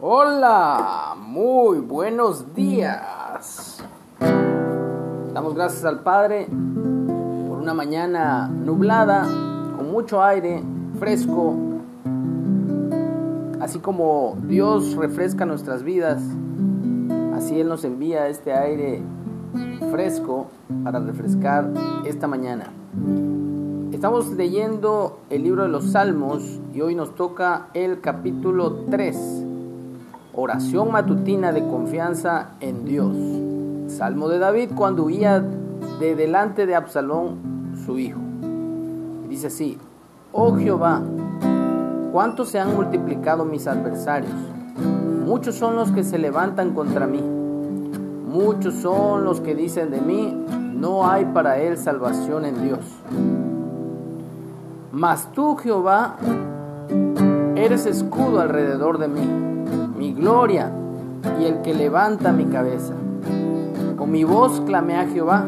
Hola, muy buenos días. Damos gracias al Padre por una mañana nublada, con mucho aire, fresco. Así como Dios refresca nuestras vidas, así Él nos envía este aire fresco para refrescar esta mañana. Estamos leyendo el libro de los Salmos y hoy nos toca el capítulo 3 Oración matutina de confianza en Dios. Salmo de David cuando huía de delante de Absalón, su hijo. Dice así, oh Jehová, ¿cuántos se han multiplicado mis adversarios? Muchos son los que se levantan contra mí. Muchos son los que dicen de mí, no hay para él salvación en Dios. Mas tú, Jehová, eres escudo alrededor de mí mi gloria y el que levanta mi cabeza. Con mi voz clamé a Jehová,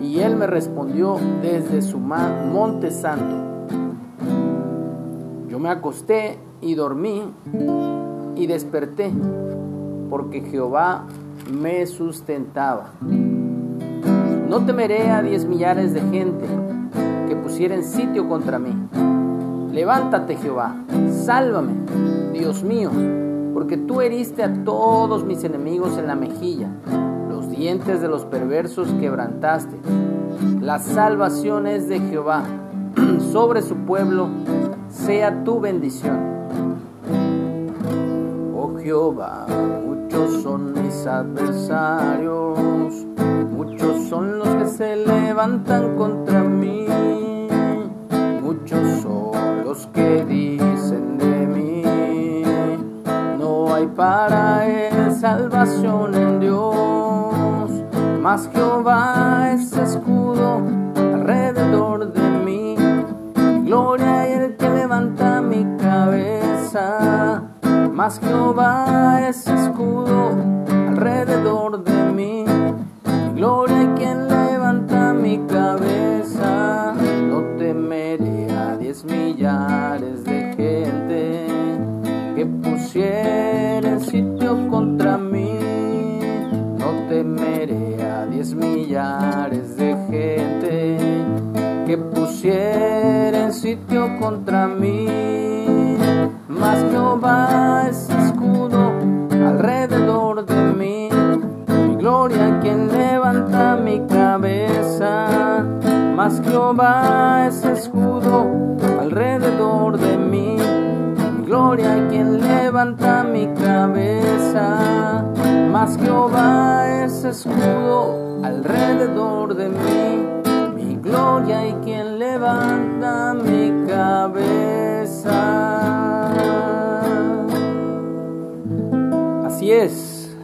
y él me respondió desde su monte santo. Yo me acosté y dormí y desperté, porque Jehová me sustentaba. No temeré a diez millares de gente que pusieren sitio contra mí. Levántate, Jehová, sálvame, Dios mío porque tú heriste a todos mis enemigos en la mejilla, los dientes de los perversos quebrantaste. La salvación es de Jehová, sobre su pueblo sea tu bendición. Oh Jehová, muchos son mis adversarios, muchos son los que se levantan contra mí, muchos son los que dicen para él salvación en Dios. Mas Jehová es escudo alrededor de mí, gloria y el que levanta mi cabeza. Mas Jehová es escudo alrededor de mí, gloria y quien levanta mi cabeza. No temeré a diez millares de gente que pusiera No temeré a diez millares de gente que pusiera sitio contra mí. Mas Jehová es escudo alrededor de mí. Mi gloria quien levanta mi cabeza. Mas Jehová es escudo alrededor de mí gloria quien levanta mi cabeza. Mas Jehová es escudo alrededor de mí, mi gloria y quien levanta mi cabeza. Así es,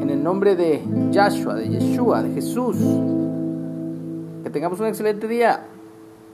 en el nombre de Yahshua, de Yeshua, de Jesús. Que tengamos un excelente día.